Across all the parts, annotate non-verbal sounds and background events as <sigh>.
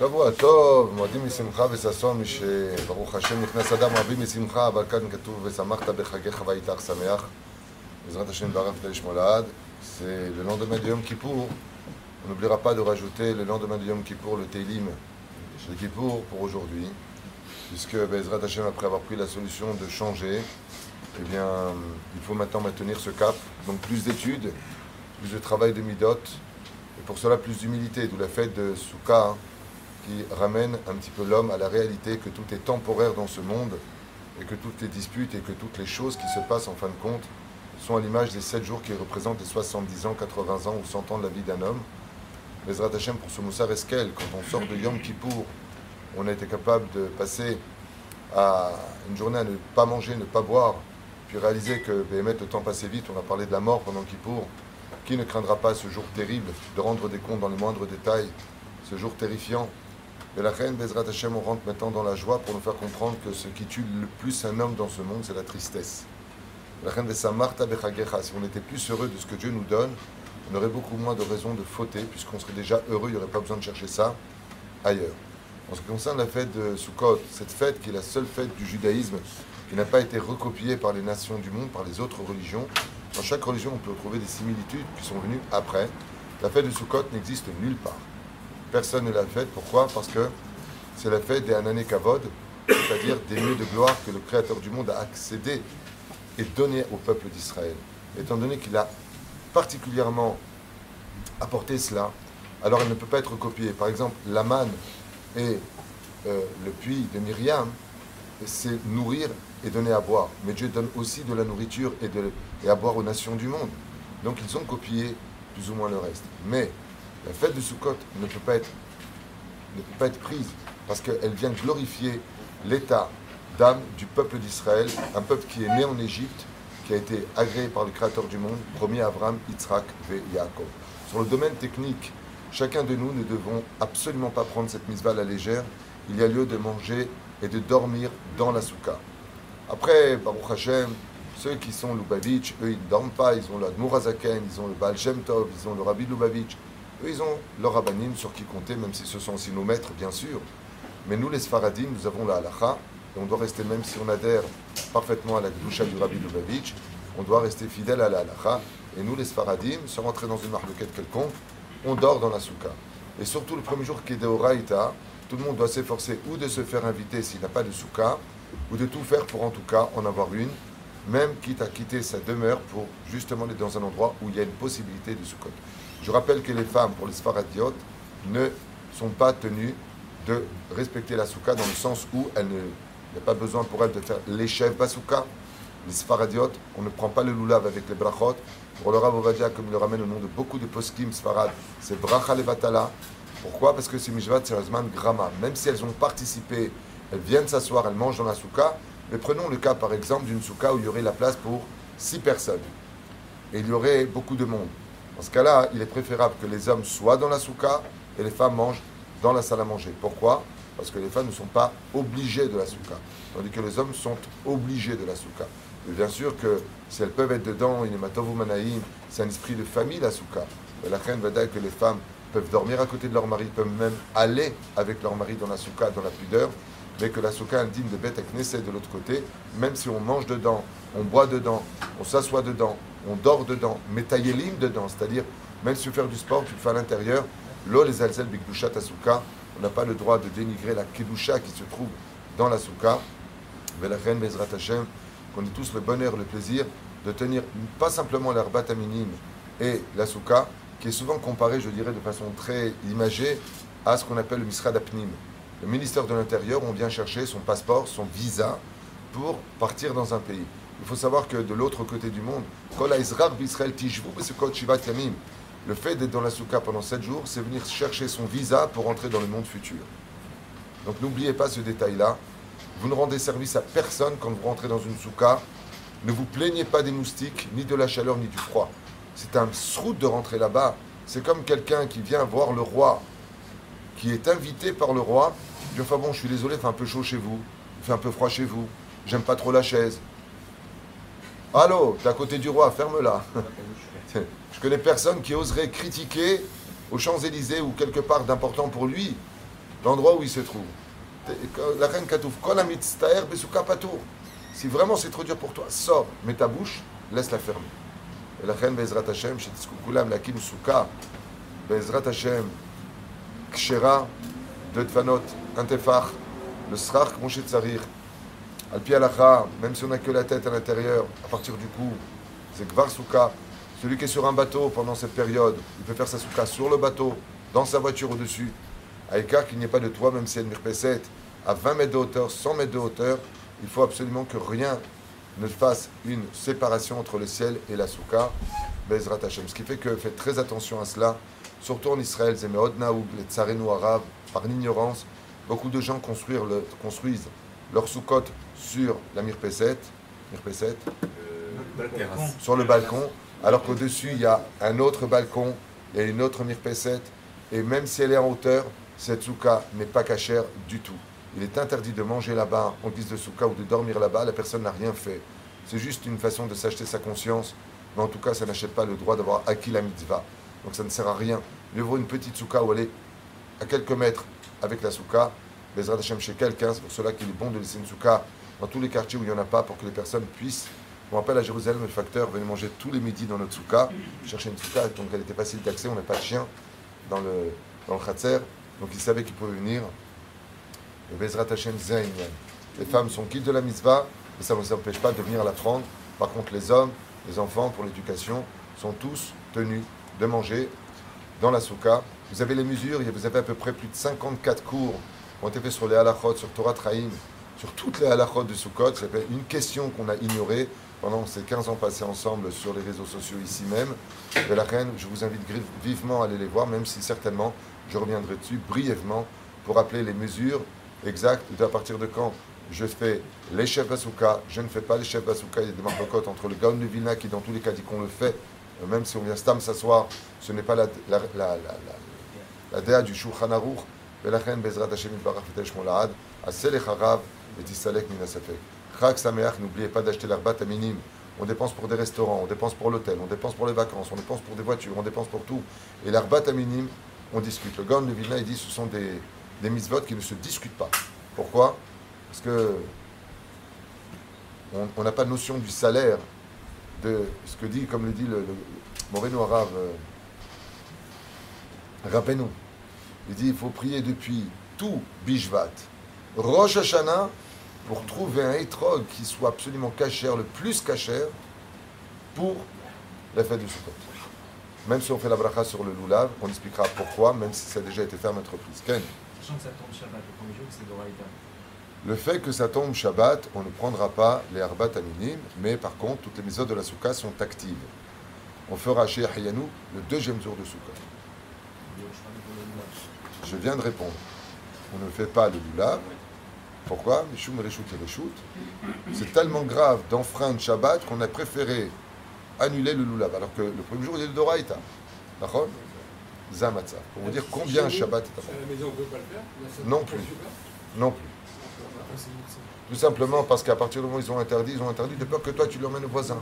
שבוע טוב, מועדים משמחה וששון, משברוך השם נכנס אדם רבים משמחה, אבל כאן כתוב ושמחת בחגיך ואיתך שמח. בעזרת השם בערב תל מולד, c'est le lendemain de Yom Kippour. On n'oubliera pas de rajouter le lendemain de Yom Kippour le Teilim de Kippour pour aujourd'hui, puisque Bezrat Hashem, après avoir pris la solution de changer, eh bien, il faut maintenant maintenir ce cap. Donc plus d'études, plus de travail de midot, et pour cela plus d'humilité, d'où la fête de Souka, qui ramène un petit peu l'homme à la réalité que tout est temporaire dans ce monde, et que toutes les disputes et que toutes les choses qui se passent en fin de compte sont à l'image des 7 jours qui représentent les 70 ans, 80 ans ou 100 ans de la vie d'un homme. Bezrat Hashem, pour ce Moussa Eskel, quand on sort de Yom Kippour, on a été capable de passer à une journée à ne pas manger, ne pas boire, puis réaliser que Béhémet, le temps passait vite, on a parlé de la mort pendant Kippour. Qui ne craindra pas ce jour terrible de rendre des comptes dans les moindres détails, ce jour terrifiant Mais la reine Bezrat Hashem, on rentre maintenant dans la joie pour nous faire comprendre que ce qui tue le plus un homme dans ce monde, c'est la tristesse. La reine Marta Bechagecha, si on était plus heureux de ce que Dieu nous donne, on aurait beaucoup moins de raisons de fauter, puisqu'on serait déjà heureux, il n'y aurait pas besoin de chercher ça ailleurs. En ce qui concerne la fête de Sukkot, cette fête qui est la seule fête du judaïsme qui n'a pas été recopiée par les nations du monde, par les autres religions, dans chaque religion, on peut trouver des similitudes qui sont venues après. La fête de Sukkot n'existe nulle part. Personne ne l'a faite. Pourquoi? Parce que c'est la fête des Anané Kavod, c'est-à-dire des lieux de gloire que le Créateur du monde a accédé et donné au peuple d'Israël. Étant donné qu'il a particulièrement apporté cela, alors elle ne peut pas être copiée. Par exemple, la manne et euh, le puits de Myriam, c'est nourrir et donner à boire. Mais Dieu donne aussi de la nourriture et, de, et à boire aux nations du monde. Donc ils ont copié plus ou moins le reste. Mais la fête de Sukkot ne peut pas être, prise parce qu'elle vient glorifier l'état d'âme du peuple d'Israël, un peuple qui est né en Égypte, qui a été agréé par le Créateur du monde, premier Abraham, Yitzhak et Yaakov. Sur le domaine technique, chacun de nous ne devons absolument pas prendre cette mise à légère. Il y a lieu de manger et de dormir dans la soukha. Après, Baruch Hashem, ceux qui sont Lubavitch, eux, ils ne dorment pas, ils ont le Mourazaken, ils ont le Baal Shem Tov, ils ont le Rabbi Lubavitch, ils ont leur Rabbanim sur qui compter, même si ce sont aussi nos maîtres, bien sûr. Mais nous, les Sfaradim, nous avons la halacha, et on doit rester, même si on adhère parfaitement à la Gdusha du Rabbi Lubavitch, on doit rester fidèle à la halacha. Et nous, les Sfaradim, sans rentrer dans une marloquette quelconque, on dort dans la soukha. Et surtout le premier jour qui est de Horaïta, tout le monde doit s'efforcer ou de se faire inviter s'il n'a pas de soukha, ou de tout faire pour en tout cas en avoir une, même quitte à quitter sa demeure pour justement aller dans un endroit où il y a une possibilité de soukha. Je rappelle que les femmes, pour les Sfaradiotes, ne sont pas tenues de respecter la soukha dans le sens où il n'y a pas besoin pour elles de faire l'échef basouka. Les Sfaradiotes, on ne prend pas le loulav avec les brachot. Pour le Rav comme il le ramène au nom de beaucoup de poskim Sfarad, c'est bracha levatala. Pourquoi? Parce que c'est mishvat sérieusement grama. Même si elles ont participé, elles viennent s'asseoir, elles mangent dans la souka. Mais prenons le cas par exemple d'une souka où il y aurait la place pour six personnes. Et il y aurait beaucoup de monde. Dans ce cas-là, il est préférable que les hommes soient dans la souka et les femmes mangent dans la salle à manger. Pourquoi? Parce que les femmes ne sont pas obligées de la souka, tandis que les hommes sont obligés de la souka. Bien sûr que si elles peuvent être dedans, c'est un esprit de famille la souka. La reine va dire que les femmes peuvent dormir à côté de leur mari, peuvent même aller avec leur mari dans la souka, dans la pudeur, mais que la souka indigne de bête Knesset de l'autre côté, même si on mange dedans, on boit dedans, on s'assoit dedans, on dort dedans, mais taïelim dedans, c'est-à-dire même si tu veux faire du sport, tu le fais à l'intérieur, l'eau les alzel bikdushat souka, on n'a pas le droit de dénigrer la Kedusha qui se trouve dans la Souka. Mais la reine qu'on ait tous le bonheur, le plaisir de tenir pas simplement l'herbat minime et la Souka, qui est souvent comparée, je dirais, de façon très imagée à ce qu'on appelle le Misrad Apnim. Le ministère de l'Intérieur, on vient chercher son passeport, son visa pour partir dans un pays. Il faut savoir que de l'autre côté du monde, le fait d'être dans la soukha pendant 7 jours, c'est venir chercher son visa pour entrer dans le monde futur. Donc n'oubliez pas ce détail-là. Vous ne rendez service à personne quand vous rentrez dans une soukha. Ne vous plaignez pas des moustiques, ni de la chaleur, ni du froid. C'est un sroute de rentrer là-bas. C'est comme quelqu'un qui vient voir le roi, qui est invité par le roi. Il dit Enfin bon, je suis désolé, il fait un peu chaud chez vous, il fait un peu froid chez vous, j'aime pas trop la chaise. Allô, t'es à côté du roi, ferme-la. <laughs> Je connais personne qui oserait critiquer aux Champs-Élysées ou quelque part d'important pour lui l'endroit où il se trouve. La reine Katouf, si vraiment c'est trop dur pour toi, sors, mets ta bouche, laisse-la fermer. Et la reine Bezrat Hashem, Kulam, Lakim Souka, Bezrat Hashem, Kshera, de Tfanot, le srach, Moshe Tzarir, Alpi Alacha, même si on n'a que la tête à l'intérieur, à partir du cou, c'est Kvar Souka. Celui qui est sur un bateau pendant cette période, il peut faire sa souka sur le bateau, dans sa voiture au-dessus, à écart qu'il n'y ait pas de toit, même si elle mirpeset, à 20 mètres de hauteur, 100 mètres de hauteur, il faut absolument que rien ne fasse une séparation entre le ciel et la souka, Bezrat Hashem. Ce qui fait que faites très attention à cela, surtout en Israël, Zemeod Naoug, les tsarenu arabes, par l'ignorance, beaucoup de gens construisent leur soukot sur la mirpeset, mirpeset sur le balcon, alors qu'au-dessus, il y a un autre balcon, il y a une autre mirpeset, et même si elle est en hauteur, cette souka n'est pas cachère du tout. Il est interdit de manger là-bas en guise de souka ou de dormir là-bas, la personne n'a rien fait. C'est juste une façon de s'acheter sa conscience, mais en tout cas, ça n'achète pas le droit d'avoir acquis la mitzvah. Donc ça ne sert à rien. Mieux vaut une petite souka où elle est à quelques mètres avec la souka, Bezrat Hashem chez quelqu'un, c'est pour cela qu'il est bon de laisser une souka dans tous les quartiers où il n'y en a pas pour que les personnes puissent me rappelle à Jérusalem, le facteur venait manger tous les midis dans notre souka, chercher une souka, donc elle était facile d'accès, on n'a pas de chien dans le, dans le khatser, donc il savait qu'il pouvait venir. Bezrat Hashem Les femmes sont quittes de la mitzvah, mais ça ne nous empêche pas de venir la prendre. Par contre, les hommes, les enfants, pour l'éducation, sont tous tenus de manger dans la souka. Vous avez les mesures, vous avez à peu près plus de 54 cours ont été faits sur les halachot, sur Torah Traim, sur toutes les halachot de Sukkot. C'est une question qu'on a ignorée pendant ces 15 ans passés ensemble sur les réseaux sociaux ici même. Et la reine, je vous invite vivement à aller les voir, même si certainement je reviendrai dessus brièvement pour rappeler les mesures exactes de à partir de quand je fais les chefs Basuka, je ne fais pas les chefs Basuka, il y a des marcocotes entre le Gaon de Vilna qui dans tous les cas dit qu'on le fait, euh, même si on vient stam s'asseoir, ce n'est pas la, déa du Shulchan Aruch, reine Bezrat Hashem Barach Fetesh Molad, Aselech Harav, et Tisalek Minasafek. Chag Sameach, n'oubliez pas d'acheter l'herbat à. On dépense pour des restaurants, on dépense pour l'hôtel, on dépense pour les vacances, on dépense pour des voitures, on dépense pour tout. Et l'herbat à minime, on discute. Le Gaon de Vilna, il dit ce sont des, des mitzvot qui ne se discutent pas. Pourquoi? Parce que on n'a pas de notion du salaire de ce que dit, comme le dit le, le Moreno Arabe, euh. Il dit il faut prier depuis tout Bishvat, Rosh Hashanah, pour trouver un étrog qui soit absolument cachère, le plus cachère, pour la fête du Sukkot. Même si on fait la bracha sur le loulav, on expliquera pourquoi, même si ça a déjà été fait à maintes reprises. Ken Sachant que ça tombe Shabbat, le premier jour, c'est Doraïta. Le fait que ça tombe Shabbat, on ne prendra pas les Arbat à minime, mais par contre, toutes les maisons de la Soukha sont actives. On fera chez Hayanou le deuxième jour de Soukha. Je viens de répondre. On ne fait pas le loulav, pourquoi C'est tellement grave d'enfreindre Shabbat qu'on a préféré annuler le Lulav. Alors que le premier jour, il y a le Doraïta. D'accord Zamatza. Pour vous dire combien Shabbat est à la maison, on ne peut pas le faire Non plus. Non plus. Tout simplement parce qu'à partir du moment où ils ont interdit, ils ont interdit de peur que toi tu l'emmènes au voisin.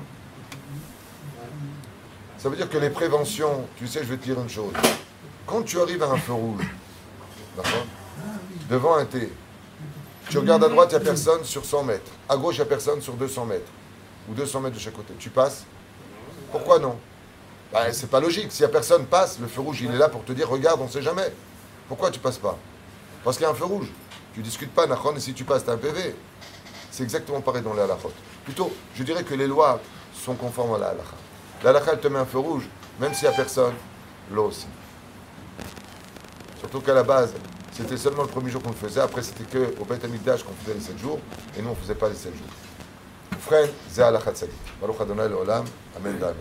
Ça veut dire que les préventions, tu sais, je vais te dire une chose. Quand tu arrives à un feu rouge, d'accord Devant un thé, tu regardes à droite, il n'y a personne sur 100 mètres. À gauche, il n'y a personne sur 200 mètres. Ou 200 mètres de chaque côté. Tu passes Pourquoi non? Bah, C'est pas logique. N'y a personne, passe. Le feu rouge, il est là pour te dire regarde, on ne sait jamais. Pourquoi tu passes pas? Parce qu'il y a un feu rouge. Tu discutes pas, Nachon, et si tu passes, tu as un PV. C'est exactement pareil dans la halachot. Plutôt, je dirais que les lois sont conformes à la halakha. La halakha, elle te met un feu rouge, même s'il n'y a personne, l'eau aussi. Surtout qu'à la base, c'était seulement le premier jour qu'on le faisait. Après, c'était que au Beth Amikdash qu'on faisait les 7 jours. Et nous, on ne faisait pas les 7 jours. Frère, Zé Alachat Sadik. Baruch Adonai Olam. Amen. Amen.